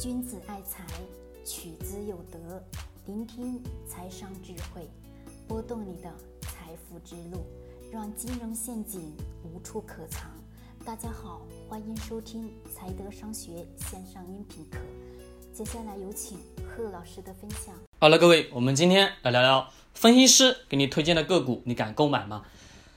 君子爱财，取之有德。聆听财商智慧，拨动你的财富之路，让金融陷阱无处可藏。大家好，欢迎收听财德商学线上音频课。接下来有请贺老师的分享。好了，各位，我们今天来聊聊分析师给你推荐的个股，你敢购买吗？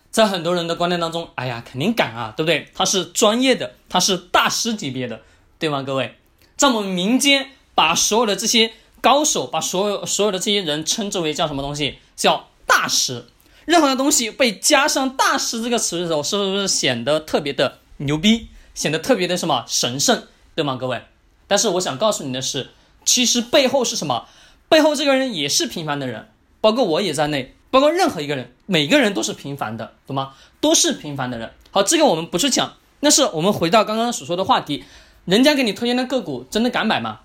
在很多人的观念当中，哎呀，肯定敢啊，对不对？他是专业的，他是大师级别的，对吗？各位，在我们民间，把所有的这些高手，把所有所有的这些人称之为叫什么东西？叫大师。任何的东西被加上“大师”这个词的时候，是不是显得特别的牛逼，显得特别的什么神圣，对吗？各位，但是我想告诉你的是，其实背后是什么？背后这个人也是平凡的人，包括我也在内。包括任何一个人，每个人都是平凡的，懂吗？都是平凡的人。好，这个我们不去讲。但是我们回到刚刚所说的话题，人家给你推荐的个股，真的敢买吗？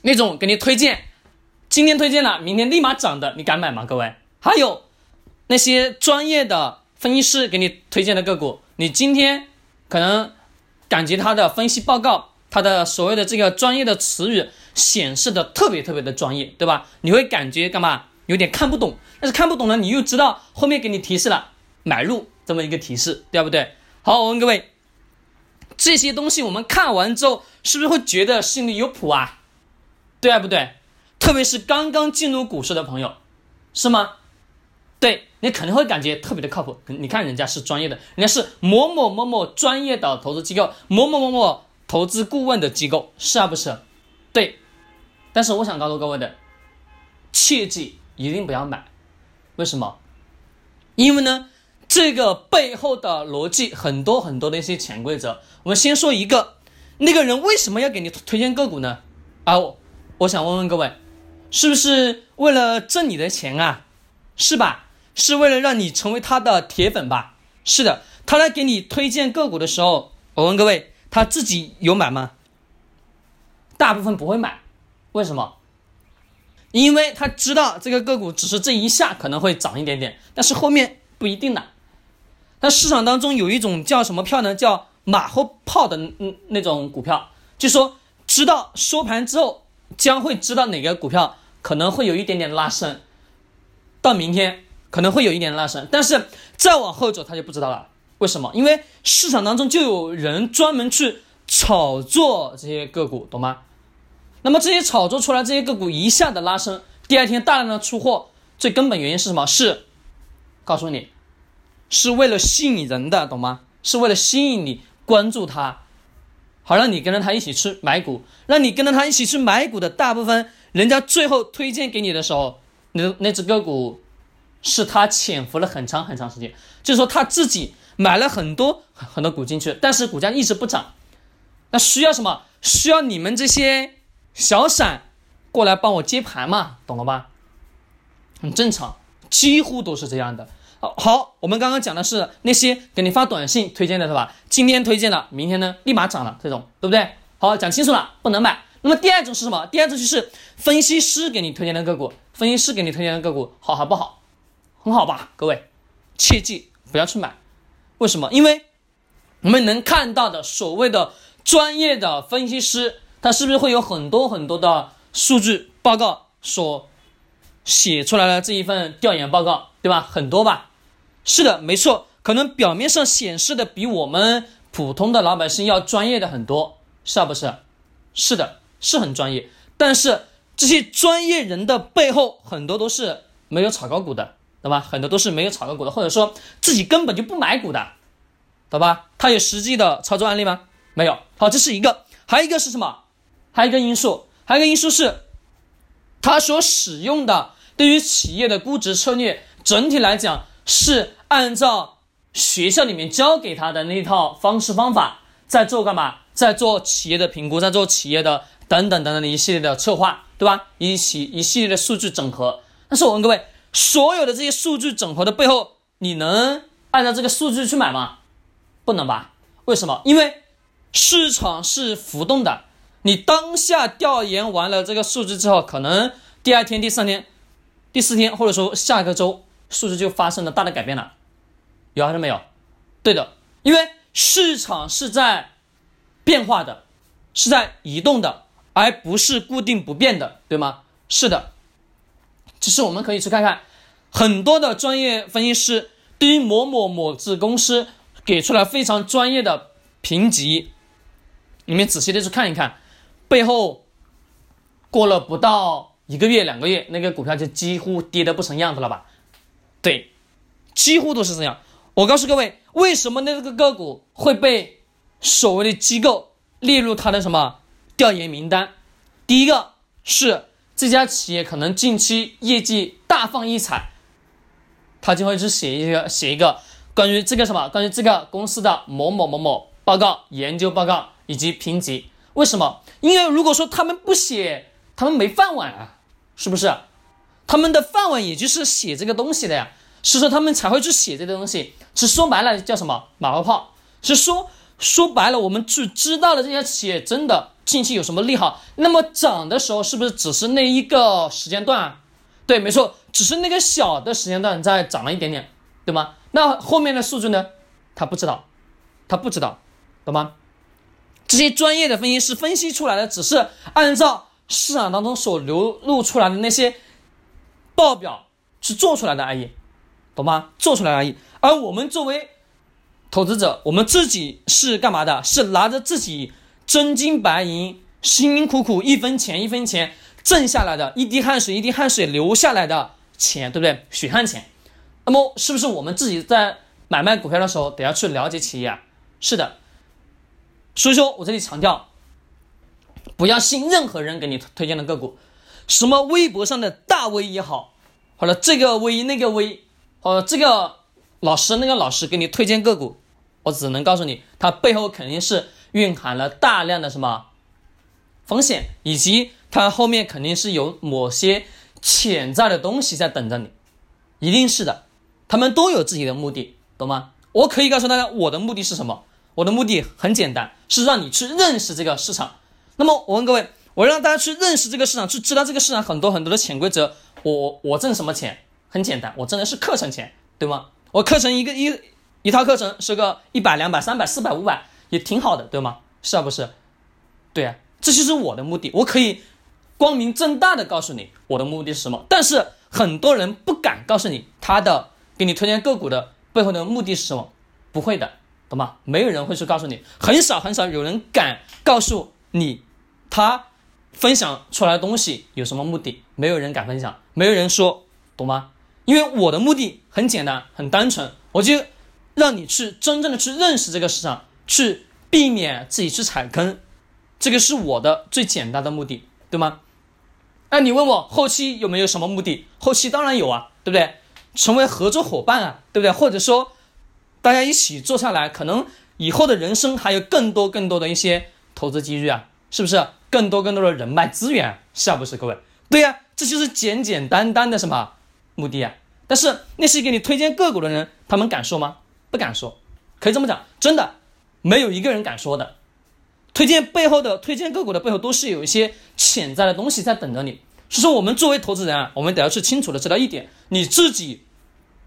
那种给你推荐，今天推荐了，明天立马涨的，你敢买吗？各位，还有那些专业的分析师给你推荐的个股，你今天可能感觉他的分析报告，他的所谓的这个专业的词语显示的特别特别的专业，对吧？你会感觉干嘛？有点看不懂，但是看不懂呢，你又知道后面给你提示了买入这么一个提示，对不对？好，我问各位，这些东西我们看完之后，是不是会觉得心里有谱啊？对啊，不对？特别是刚刚进入股市的朋友，是吗？对你肯定会感觉特别的靠谱。你看人家是专业的，人家是某某某某专业的投资机构，某某某某投资顾问的机构，是啊，不是？对。但是我想告诉各位的，切记。一定不要买，为什么？因为呢，这个背后的逻辑很多很多的一些潜规则。我们先说一个，那个人为什么要给你推荐个股呢？啊，我想问问各位，是不是为了挣你的钱啊？是吧？是为了让你成为他的铁粉吧？是的，他来给你推荐个股的时候，我问各位，他自己有买吗？大部分不会买，为什么？因为他知道这个个股只是这一下可能会涨一点点，但是后面不一定的。那市场当中有一种叫什么票呢？叫马后炮的嗯那种股票，就说知道收盘之后将会知道哪个股票可能会有一点点拉升，到明天可能会有一点拉升，但是再往后走他就不知道了。为什么？因为市场当中就有人专门去炒作这些个股，懂吗？那么这些炒作出来这些个股一下的拉升，第二天大量的出货，最根本原因是什么？是告诉你，是为了吸引人的，懂吗？是为了吸引你关注他，好让你跟着他一起去买股，让你跟着他一起去买股的大部分，人家最后推荐给你的时候，那那只个股是他潜伏了很长很长时间，就是说他自己买了很多很多股进去，但是股价一直不涨，那需要什么？需要你们这些。小散过来帮我接盘嘛，懂了吧？很正常，几乎都是这样的。好，我们刚刚讲的是那些给你发短信推荐的是吧？今天推荐了，明天呢立马涨了，这种对不对？好，讲清楚了，不能买。那么第二种是什么？第二种就是分析师给你推荐的个股，分析师给你推荐的个股好还不好？很好吧，各位，切记不要去买。为什么？因为我们能看到的所谓的专业的分析师。他是不是会有很多很多的数据报告所写出来的这一份调研报告，对吧？很多吧？是的，没错，可能表面上显示的比我们普通的老百姓要专业的很多，是不是？是的，是很专业。但是这些专业人的背后，很多都是没有炒高股的，对吧？很多都是没有炒高股的，或者说自己根本就不买股的，懂吧？他有实际的操作案例吗？没有。好，这是一个，还有一个是什么？还有一个因素，还有一个因素是，它所使用的对于企业的估值策略，整体来讲是按照学校里面教给他的那套方式方法在做干嘛？在做企业的评估，在做企业的等等等等的一系列的策划，对吧？一系一系列的数据整合。但是我问各位，所有的这些数据整合的背后，你能按照这个数据去买吗？不能吧？为什么？因为市场是浮动的。你当下调研完了这个数据之后，可能第二天、第三天、第四天，或者说下个周，数字就发生了大的改变了，有还是没有？对的，因为市场是在变化的，是在移动的，而不是固定不变的，对吗？是的。其实我们可以去看看很多的专业分析师对于某某某子公司给出了非常专业的评级，你们仔细的去看一看，背后过了不到一个月、两个月，那个股票就几乎跌得不成样子了吧？对，几乎都是这样。我告诉各位，为什么那个个股会被所谓的机构列入他的什么调研名单？第一个是。这家企业可能近期业绩大放异彩，他就会去写一个写一个关于这个什么关于这个公司的某某某某报告、研究报告以及评级。为什么？因为如果说他们不写，他们没饭碗啊，是不是？他们的饭碗也就是写这个东西的呀，是说他们才会去写这个东西。是说白了叫什么马后炮？是说说白了，我们去知道了这家企业真的。近期有什么利好？那么涨的时候是不是只是那一个时间段？对，没错，只是那个小的时间段在涨了一点点，对吗？那后面的数据呢？他不知道，他不知道，懂吗？这些专业的分析师分析出来的只是按照市场当中所流露出来的那些报表是做出来的而已，懂吗？做出来而已。而我们作为投资者，我们自己是干嘛的？是拿着自己。真金白银、辛辛苦苦一分钱一分钱挣下来的，一滴汗水一滴汗水流下来的钱，对不对？血汗钱。那么，是不是我们自己在买卖股票的时候得要去了解企业啊？是的。所以说我这里强调，不要信任何人给你推荐的个股，什么微博上的大 V 也好，或者这个 V 那个 V，或者这个老师那个老师给你推荐个股，我只能告诉你，它背后肯定是。蕴含了大量的什么风险，以及它后面肯定是有某些潜在的东西在等着你，一定是的，他们都有自己的目的，懂吗？我可以告诉大家，我的目的是什么？我的目的很简单，是让你去认识这个市场。那么我问各位，我让大家去认识这个市场，去知道这个市场很多很多的潜规则。我我挣什么钱？很简单，我挣的是课程钱，对吗？我课程一个一一套课程是个一百、两百、三百、四百、五百。也挺好的，对吗？是啊，不是？对啊，这就是我的目的。我可以光明正大的告诉你我的目的是什么，但是很多人不敢告诉你他的给你推荐个股的背后的目的是什么，不会的，懂吗？没有人会去告诉你，很少很少有人敢告诉你他分享出来的东西有什么目的，没有人敢分享，没有人说，懂吗？因为我的目的很简单，很单纯，我就让你去真正的去认识这个市场。去避免自己去踩坑，这个是我的最简单的目的，对吗？那你问我后期有没有什么目的？后期当然有啊，对不对？成为合作伙伴啊，对不对？或者说大家一起做下来，可能以后的人生还有更多更多的一些投资机遇啊，是不是？更多更多的人脉资源，是啊不是？各位，对呀，这就是简简单单的什么目的啊？但是那些给你推荐个股的人，他们敢说吗？不敢说，可以这么讲，真的。没有一个人敢说的，推荐背后的推荐个股的背后都是有一些潜在的东西在等着你。所以说，我们作为投资人啊，我们得要去清楚的知道一点：你自己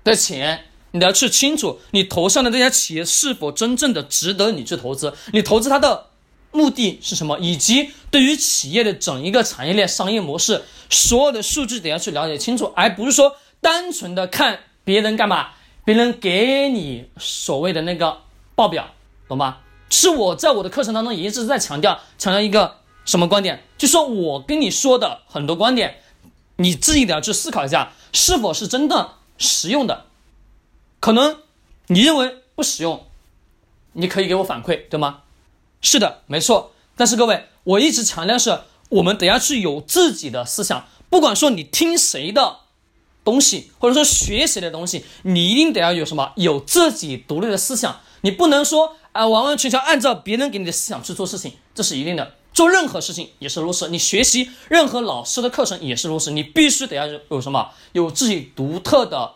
的钱，你得要去清楚你投上的这家企业是否真正的值得你去投资，你投资它的目的是什么，以及对于企业的整一个产业链商业模式，所有的数据得要去了解清楚，而不是说单纯的看别人干嘛，别人给你所谓的那个报表。懂吧？是我在我的课程当中一直在强调，强调一个什么观点？就说我跟你说的很多观点，你自己得要去思考一下，是否是真的实用的？可能你认为不实用，你可以给我反馈，对吗？是的，没错。但是各位，我一直强调是，我们得要去有自己的思想，不管说你听谁的东西，或者说学谁的东西，你一定得要有什么，有自己独立的思想，你不能说。啊，完完全全按照别人给你的思想去做事情，这是一定的。做任何事情也是如此，你学习任何老师的课程也是如此。你必须得要有什么，有自己独特的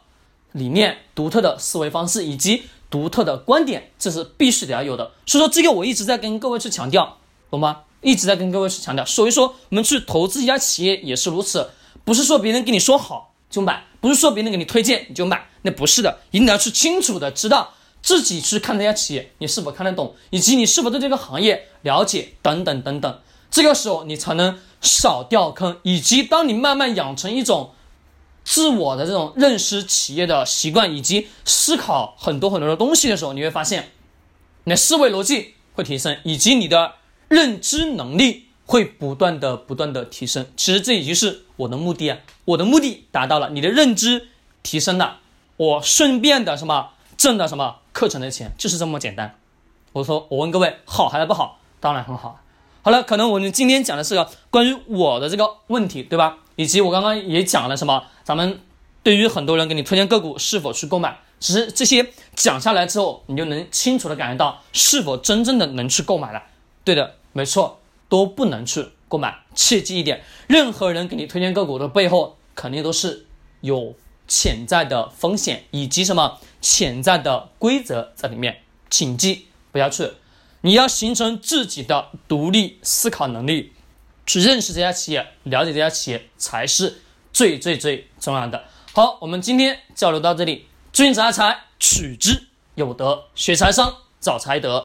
理念、独特的思维方式以及独特的观点，这是必须得要有的。所以说，这个我一直在跟各位去强调，懂吗？一直在跟各位去强调。所以说，我们去投资一家企业也是如此，不是说别人跟你说好就买，不是说别人给你推荐你就买，那不是的，一定要去清楚的知道。自己去看这家企业，你是否看得懂，以及你是否对这个行业了解等等等等。这个时候你才能少掉坑，以及当你慢慢养成一种自我的这种认识企业的习惯，以及思考很多很多的东西的时候，你会发现你的思维逻辑会提升，以及你的认知能力会不断的不断的提升。其实这已经是我的目的啊，我的目的达到了，你的认知提升了，我顺便的什么挣的什么课程的钱，就是这么简单。我说，我问各位，好还是不好？当然很好。好了，可能我们今天讲的是个关于我的这个问题，对吧？以及我刚刚也讲了什么？咱们对于很多人给你推荐个股是否去购买，其实这些讲下来之后，你就能清楚的感觉到是否真正的能去购买了。对的，没错，都不能去购买。切记一点，任何人给你推荐个股的背后，肯定都是有潜在的风险以及什么潜在的规则在里面，请记。不要去，你要形成自己的独立思考能力，去认识这家企业，了解这家企业才是最最最重要的。好，我们今天交流到这里，君子爱财，取之有德，学财商，找财德。